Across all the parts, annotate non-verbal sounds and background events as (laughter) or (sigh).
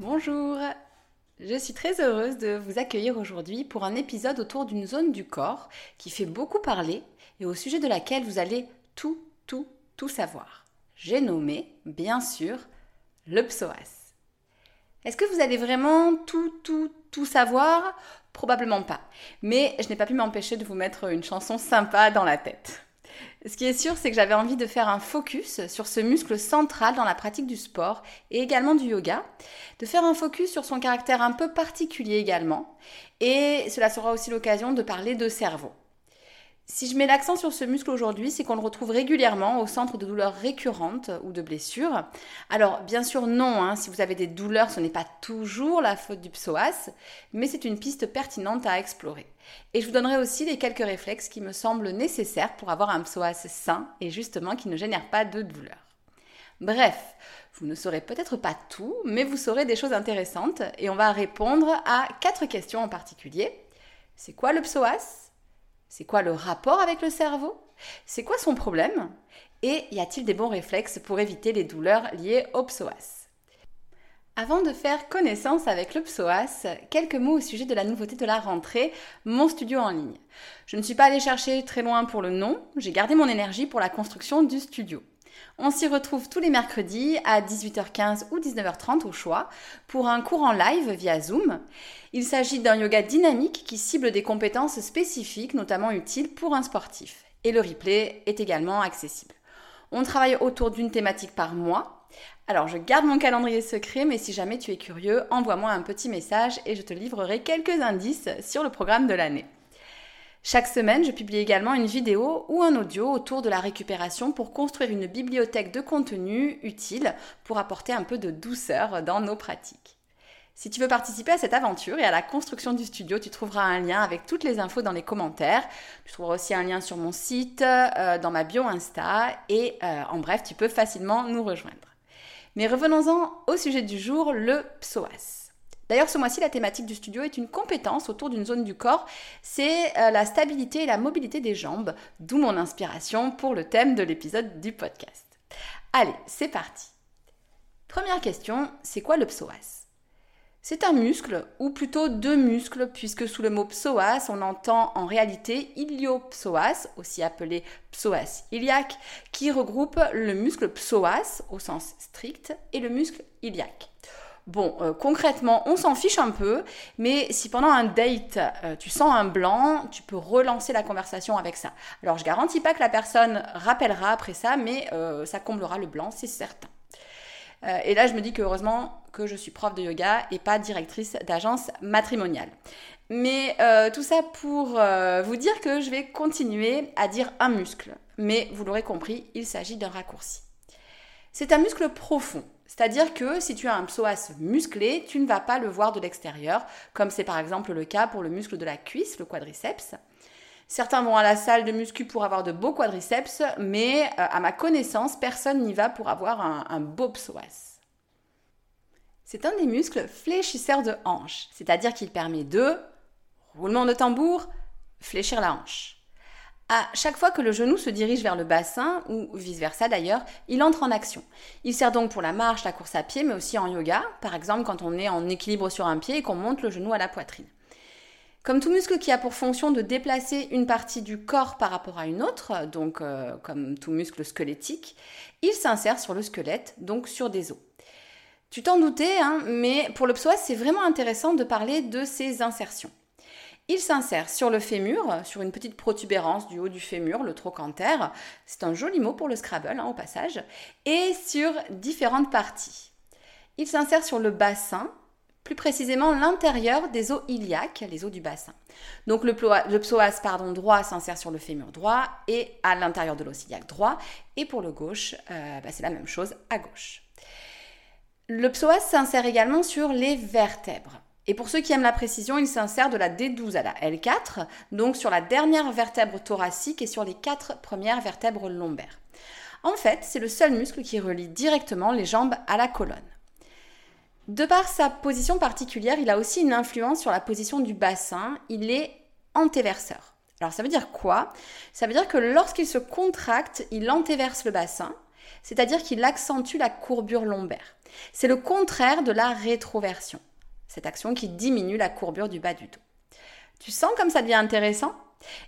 Bonjour Je suis très heureuse de vous accueillir aujourd'hui pour un épisode autour d'une zone du corps qui fait beaucoup parler et au sujet de laquelle vous allez tout, tout, tout savoir. J'ai nommé, bien sûr, le psoas. Est-ce que vous allez vraiment tout, tout, tout savoir? Probablement pas. Mais je n'ai pas pu m'empêcher de vous mettre une chanson sympa dans la tête. Ce qui est sûr, c'est que j'avais envie de faire un focus sur ce muscle central dans la pratique du sport et également du yoga, de faire un focus sur son caractère un peu particulier également, et cela sera aussi l'occasion de parler de cerveau. Si je mets l'accent sur ce muscle aujourd'hui, c'est qu'on le retrouve régulièrement au centre de douleurs récurrentes ou de blessures. Alors, bien sûr, non, hein, si vous avez des douleurs, ce n'est pas toujours la faute du psoas, mais c'est une piste pertinente à explorer. Et je vous donnerai aussi les quelques réflexes qui me semblent nécessaires pour avoir un psoas sain et justement qui ne génère pas de douleurs. Bref, vous ne saurez peut-être pas tout, mais vous saurez des choses intéressantes et on va répondre à quatre questions en particulier. C'est quoi le psoas? C'est quoi le rapport avec le cerveau? C'est quoi son problème? Et y a-t-il des bons réflexes pour éviter les douleurs liées au psoas? Avant de faire connaissance avec le psoas, quelques mots au sujet de la nouveauté de la rentrée, mon studio en ligne. Je ne suis pas allée chercher très loin pour le nom, j'ai gardé mon énergie pour la construction du studio. On s'y retrouve tous les mercredis à 18h15 ou 19h30 au choix pour un cours en live via Zoom. Il s'agit d'un yoga dynamique qui cible des compétences spécifiques, notamment utiles pour un sportif. Et le replay est également accessible. On travaille autour d'une thématique par mois. Alors je garde mon calendrier secret, mais si jamais tu es curieux, envoie-moi un petit message et je te livrerai quelques indices sur le programme de l'année. Chaque semaine, je publie également une vidéo ou un audio autour de la récupération pour construire une bibliothèque de contenu utile pour apporter un peu de douceur dans nos pratiques. Si tu veux participer à cette aventure et à la construction du studio, tu trouveras un lien avec toutes les infos dans les commentaires. Tu trouveras aussi un lien sur mon site, euh, dans ma bio Insta et euh, en bref, tu peux facilement nous rejoindre. Mais revenons-en au sujet du jour, le psoas. D'ailleurs, ce mois-ci, la thématique du studio est une compétence autour d'une zone du corps. C'est euh, la stabilité et la mobilité des jambes, d'où mon inspiration pour le thème de l'épisode du podcast. Allez, c'est parti. Première question, c'est quoi le psoas? C'est un muscle, ou plutôt deux muscles, puisque sous le mot psoas, on entend en réalité iliopsoas, aussi appelé psoas iliaque, qui regroupe le muscle psoas au sens strict et le muscle iliaque. Bon, euh, concrètement, on s'en fiche un peu, mais si pendant un date, euh, tu sens un blanc, tu peux relancer la conversation avec ça. Alors, je garantis pas que la personne rappellera après ça, mais euh, ça comblera le blanc, c'est certain. et là, je me dis que heureusement que je suis prof de yoga et pas directrice d'agence matrimoniale. Mais tout ça pour vous dire que je vais continuer à dire un muscle. Mais vous l'aurez compris, il s'agit d'un raccourci. C'est un muscle profond. C'est-à-dire que si tu as un psoas musclé, tu ne vas pas le voir de l'extérieur, comme c'est par exemple le cas pour le muscle de la cuisse, le quadriceps. Certains vont à la salle de muscu pour avoir de beaux quadriceps, mais euh, à ma connaissance, personne n'y va pour avoir un, un beau psoas. C'est un des muscles fléchisseurs de hanche, c'est-à-dire qu'il permet de, roulement de tambour, fléchir la hanche. À chaque fois que le genou se dirige vers le bassin, ou vice-versa d'ailleurs, il entre en action. Il sert donc pour la marche, la course à pied, mais aussi en yoga, par exemple quand on est en équilibre sur un pied et qu'on monte le genou à la poitrine. Comme tout muscle qui a pour fonction de déplacer une partie du corps par rapport à une autre, donc euh, comme tout muscle squelettique, il s'insère sur le squelette, donc sur des os. Tu t'en doutais, hein, mais pour le psoas, c'est vraiment intéressant de parler de ses insertions. Il s'insère sur le fémur, sur une petite protubérance du haut du fémur, le trochanter. C'est un joli mot pour le Scrabble, hein, au passage. Et sur différentes parties. Il s'insère sur le bassin, plus précisément l'intérieur des os iliaques, les os du bassin. Donc le, psoas droit s'insère sur le fémur droit et à l'intérieur de l'os iliaque droit. Et pour le gauche, euh, bah, c'est la même chose à gauche. Le psoas s'insère également sur les vertèbres. Et pour ceux qui aiment la précision, il s'insère de la D12 à la L4, donc sur la dernière vertèbre thoracique et sur les quatre premières vertèbres lombaires. En fait, c'est le seul muscle qui relie directement les jambes à la colonne. De par sa position particulière, il a aussi une influence sur la position du bassin. Il est antéverseur. Alors ça veut dire quoi? Ça veut dire que lorsqu'il se contracte, il antéverse le bassin, c'est-à-dire qu'il accentue la courbure lombaire. C'est le contraire de la rétroversion cette action qui diminue la courbure du bas du dos. Tu sens comme ça devient intéressant?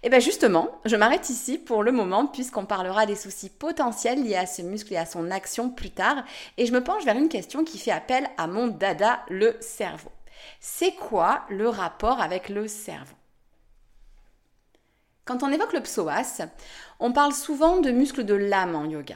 Eh bien justement, je m'arrête ici pour le moment puisqu'on parlera des soucis potentiels liés à ce muscle et à son action plus tard et je me penche vers une question qui fait appel à mon dada, le cerveau. C'est quoi le rapport avec le cerveau? Quand on évoque le psoas, on parle souvent de muscle de l'âme en yoga.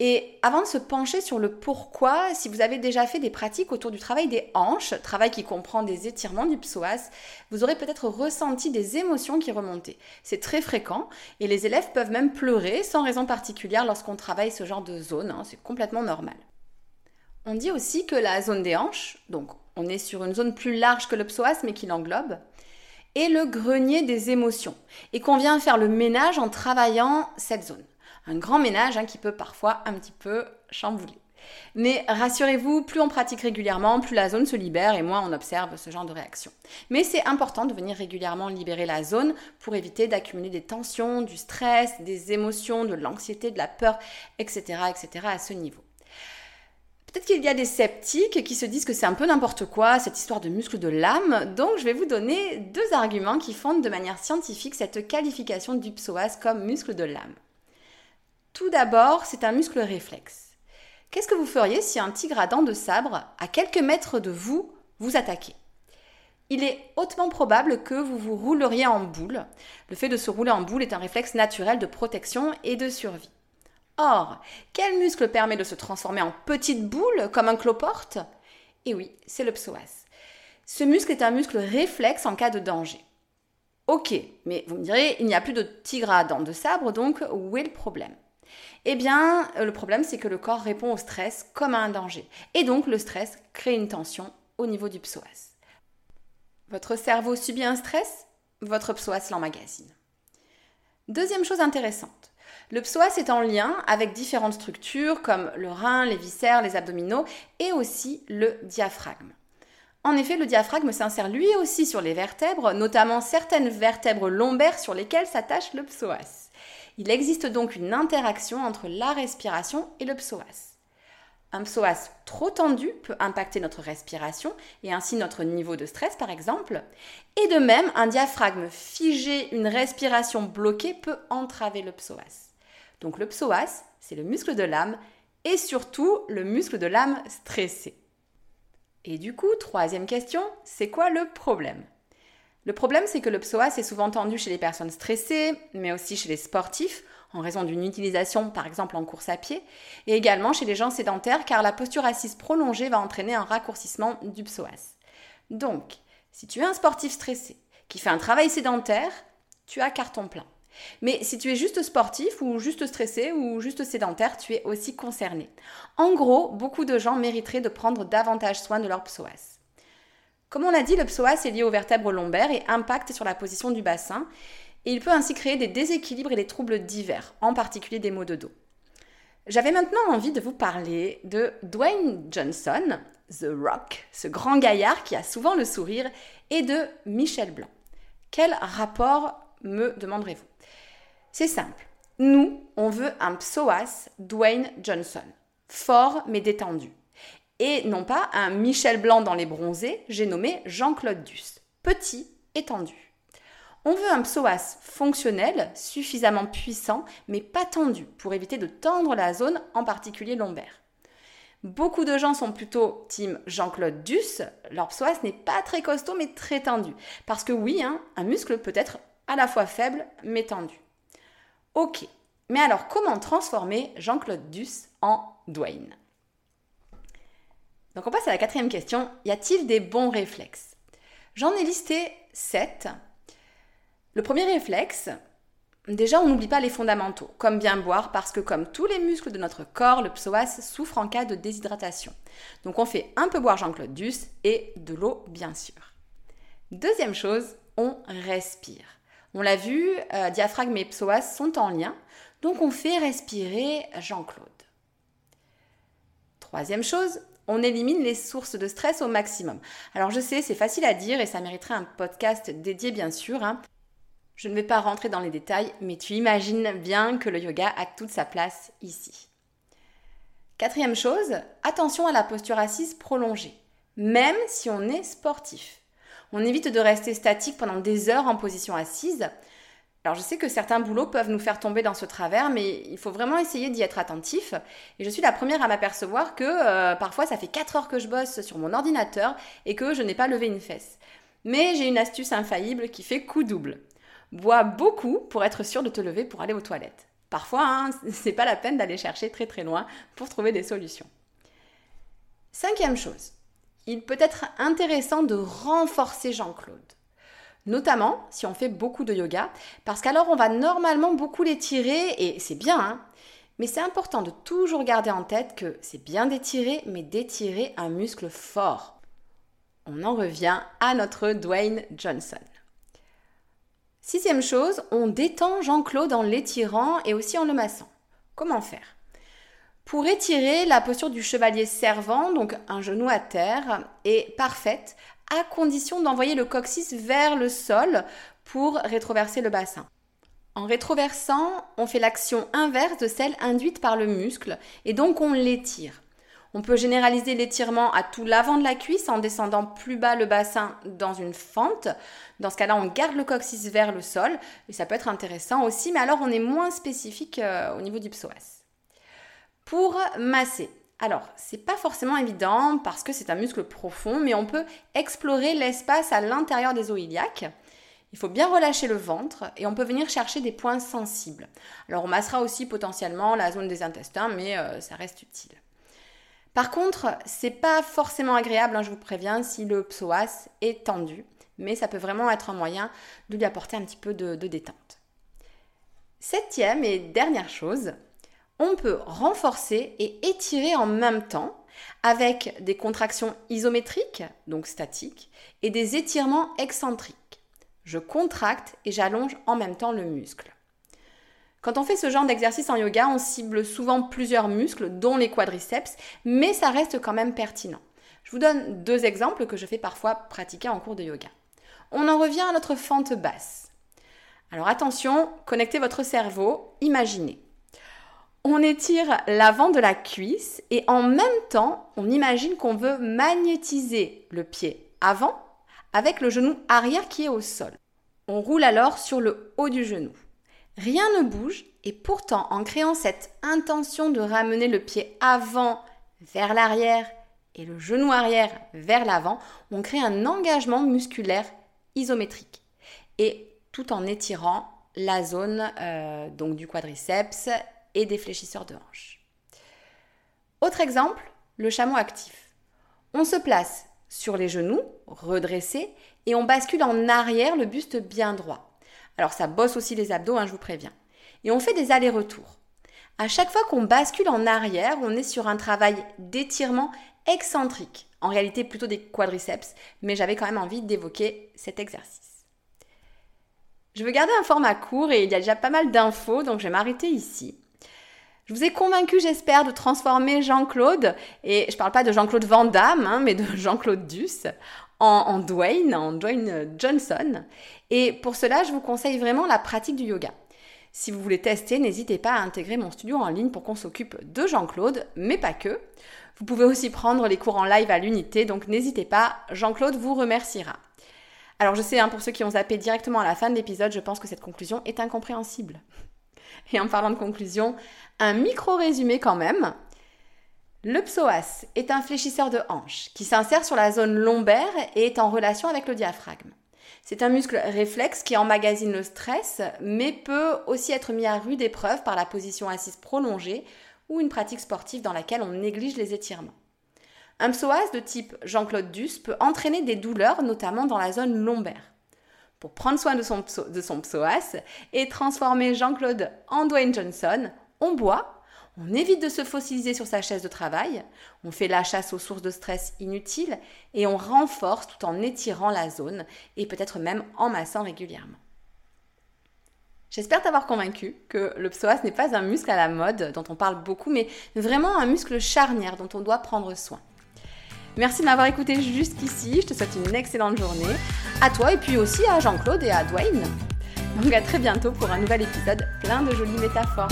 Et avant de se pencher sur le pourquoi, si vous avez déjà fait des pratiques autour du travail des hanches, travail qui comprend des étirements du psoas, vous aurez peut-être ressenti des émotions qui remontaient. C'est très fréquent et les élèves peuvent même pleurer sans raison particulière lorsqu'on travaille ce genre de zone, hein, c'est complètement normal. On dit aussi que la zone des hanches, donc on est sur une zone plus large que le psoas mais qui l'englobe, est le grenier des émotions et qu'on vient faire le ménage en travaillant cette zone un grand ménage hein, qui peut parfois un petit peu chambouler. Mais rassurez-vous, plus on pratique régulièrement, plus la zone se libère et moins on observe ce genre de réaction. Mais c'est important de venir régulièrement libérer la zone pour éviter d'accumuler des tensions, du stress, des émotions, de l'anxiété, de la peur, etc., etc. à ce niveau. Peut-être qu'il y a des sceptiques qui se disent que c'est un peu n'importe quoi, cette histoire de muscle de l'âme, donc je vais vous donner deux arguments qui fondent de manière scientifique cette qualification du psoas comme muscle de l'âme. Tout d'abord, c'est un muscle réflexe. Qu'est-ce que vous feriez si un tigre à dents de sabre, à quelques mètres de vous, vous attaquait? Il est hautement probable que vous vous rouleriez en boule. Le fait de se rouler en boule est un réflexe naturel de protection et de survie. Or, quel muscle permet de se transformer en petite boule comme un cloporte? Eh oui, c'est le psoas. Ce muscle est un muscle réflexe en cas de danger. Ok, mais vous me direz, il n'y a plus de tigre à dents de sabre, donc où est le problème? Eh bien, euh, le problème, c'est que le corps répond au stress comme à un danger. Et donc, le stress crée une tension au niveau du psoas. Votre cerveau subit un stress, votre psoas l'emmagasine. Deuxième chose intéressante. Le psoas est en lien avec différentes structures comme le rein, les viscères, les abdominaux et aussi le diaphragme. En effet, le diaphragme s'insère lui aussi sur les vertèbres, notamment certaines vertèbres lombaires sur lesquelles s'attache le psoas. Il existe donc une interaction entre la respiration et le psoas. Un psoas trop tendu peut impacter notre respiration et ainsi notre niveau de stress par exemple. Et de même, un diaphragme figé, une respiration bloquée peut entraver le psoas. Donc le psoas, c'est le muscle de l'âme et surtout le muscle de l'âme stressé. Et du coup, troisième question, c'est quoi le problème? Le problème, c'est que le psoas est souvent tendu chez les personnes stressées, mais aussi chez les sportifs, en raison d'une utilisation par exemple en course à pied, et également chez les gens sédentaires, car la posture assise prolongée va entraîner un raccourcissement du psoas. Donc, si tu es un sportif stressé qui fait un travail sédentaire, tu as carton plein. Mais si tu es juste sportif ou juste stressé ou juste sédentaire, tu es aussi concerné. En gros, beaucoup de gens mériteraient de prendre davantage soin de leur psoas. Comme on l'a dit, le psoas est lié aux vertèbres lombaires et impacte sur la position du bassin. Il peut ainsi créer des déséquilibres et des troubles divers, en particulier des maux de dos. J'avais maintenant envie de vous parler de Dwayne Johnson, The Rock, ce grand gaillard qui a souvent le sourire, et de Michel Blanc. Quel rapport me demanderez-vous? C'est simple. Nous, on veut un psoas Dwayne Johnson, fort mais détendu et non pas un Michel Blanc dans les bronzés, j'ai nommé Jean-Claude Duss, petit et tendu. On veut un psoas fonctionnel, suffisamment puissant, mais pas tendu, pour éviter de tendre la zone, en particulier lombaire. Beaucoup de gens sont plutôt team Jean-Claude Duss. Leur psoas n'est pas très costaud mais très tendu. Parce que oui, hein, un muscle peut être à la fois faible mais tendu. Ok, mais alors comment transformer Jean-Claude Duss en Dwayne? Donc on passe à la quatrième question. Y a-t-il des bons réflexes? J'en ai listé sept. Le premier réflexe, Déjà, on n'oublie pas les fondamentaux, comme bien boire, parce que comme tous les muscles de notre corps, le psoas souffre en cas de déshydratation. Donc on fait un peu boire Jean-Claude Duss et de l'eau, bien sûr. Deuxième chose, on respire. On l'a vu, euh, diaphragme et psoas sont en lien, donc on fait respirer Jean-Claude. Troisième chose, on élimine les sources de stress au maximum. Alors je sais, c'est facile à dire et ça mériterait un podcast dédié bien sûr. Hein. Je ne vais pas rentrer dans les détails, mais tu imagines bien que le yoga a toute sa place ici. Quatrième chose, attention à la posture assise prolongée, même si on est sportif. On évite de rester statique pendant des heures en position assise. Alors je sais que certains boulots peuvent nous faire tomber dans ce travers, mais il faut vraiment essayer d'y être attentif. Et je suis la première à m'apercevoir que euh, parfois ça fait 4 heures que je bosse sur mon ordinateur et que je n'ai pas levé une fesse. Mais j'ai une astuce infaillible qui fait coup double. Bois beaucoup pour être sûr de te lever pour aller aux toilettes. Parfois, hein, (laughs) c'est pas la peine d'aller chercher très très loin pour trouver des solutions. Cinquième chose, il peut être intéressant de renforcer Jean-Claude. Notamment si on fait beaucoup de yoga, parce qu'alors on va normalement beaucoup l'étirer et c'est bien, hein. mais c'est important de toujours garder en tête que c'est bien d'étirer, mais d'étirer un muscle fort. On en revient à notre Dwayne Johnson. Sixième chose, on détend Jean-Claude en l'étirant et aussi en le massant. Comment faire? Pour étirer, la posture du chevalier servant, donc un genou à terre, est parfaite à condition d'envoyer le coccyx vers le sol pour rétroverser le bassin. En rétroversant, on fait l'action inverse de celle induite par le muscle et donc on l'étire. On peut généraliser l'étirement à tout l'avant de la cuisse en descendant plus bas le bassin dans une fente. Dans ce cas-là, on garde le coccyx vers le sol et ça peut être intéressant aussi, mais alors on est moins spécifique euh, au niveau du psoas. Pour masser, alors, c'est pas forcément évident parce que c'est un muscle profond, mais on peut explorer l'espace à l'intérieur des os. Il faut bien relâcher le ventre et on peut venir chercher des points sensibles. Alors, on massera aussi potentiellement la zone des intestins, mais euh, ça reste utile. Par contre, c'est pas forcément agréable, hein, je vous préviens, si le psoas est tendu, mais ça peut vraiment être un moyen de lui apporter un petit peu de détente. Septième et dernière chose, on peut renforcer et étirer en même temps avec des contractions isométriques, donc statiques, et des étirements excentriques. Je contracte et j'allonge en même temps le muscle. Quand on fait ce genre d'exercice en yoga, on cible souvent plusieurs muscles, dont les quadriceps, mais ça reste quand même pertinent. Je vous donne deux exemples que je fais parfois pratiquer en cours de yoga. On en revient à notre fente basse. Alors attention, connectez votre cerveau, imaginez. On étire l'avant de la cuisse et en même temps, on imagine qu'on veut magnétiser le pied avant avec le genou arrière qui est au sol. On roule alors sur le haut du genou. Rien ne bouge et pourtant en créant cette intention de ramener le pied avant vers l'arrière et le genou arrière vers l'avant, on crée un engagement musculaire isométrique et tout en étirant la zone euh, du quadriceps et des fléchisseurs de hanches. Autre exemple, le chameau actif. On se place sur les genoux, redressés, et on bascule en arrière le buste bien droit. Alors ça bosse aussi les abdos, hein, je vous préviens. Et on fait des allers-retours. À chaque fois qu'on bascule en arrière, on est sur un travail d'étirement excentrique. En réalité, plutôt des quadriceps, mais j'avais quand même envie d'évoquer cet exercice. Je veux garder un format court et il y a déjà pas mal d'infos, donc je vais m'arrêter ici. Je vous ai convaincu, j'espère, de transformer Jean-Claude, et je ne parle pas de Jean-Claude Van Damme, hein, mais de (laughs) Jean-Claude Duss, en, Dwayne, en Dwayne Johnson. Et pour cela, je vous conseille vraiment la pratique du yoga. Si vous voulez tester, n'hésitez pas à intégrer mon studio en ligne pour qu'on s'occupe de Jean-Claude, mais pas que. Vous pouvez aussi prendre les cours en live à l'unité, donc n'hésitez pas, Jean-Claude vous remerciera. Alors je sais, hein, pour ceux qui ont zappé directement à la fin de l'épisode, je pense que cette conclusion est incompréhensible. Et en parlant de conclusion, un micro résumé quand même. Le psoas est un fléchisseur de hanche qui s'insère sur la zone lombaire et est en relation avec le diaphragme. C'est un muscle réflexe qui emmagasine le stress, mais peut aussi être mis à rude épreuve par la position assise prolongée ou une pratique sportive dans laquelle on néglige les étirements. Un psoas de type Jean-Claude Duss peut entraîner des douleurs, notamment dans la zone lombaire. Pour prendre soin de son, psoas et transformer Jean-Claude en Dwayne Johnson, on boit on évite de se fossiliser sur sa chaise de travail, on fait la chasse aux sources de stress inutiles et on renforce tout en étirant la zone et peut-être même en massant régulièrement. J'espère t'avoir convaincu que le psoas n'est pas un muscle à la mode dont on parle beaucoup, mais vraiment un muscle charnière dont on doit prendre soin. Merci de m'avoir écouté jusqu'ici, je te souhaite une excellente journée, à toi et puis aussi à Jean-Claude et à Dwayne. Donc à très bientôt pour un nouvel épisode plein de jolies métaphores.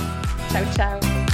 Ciao ciao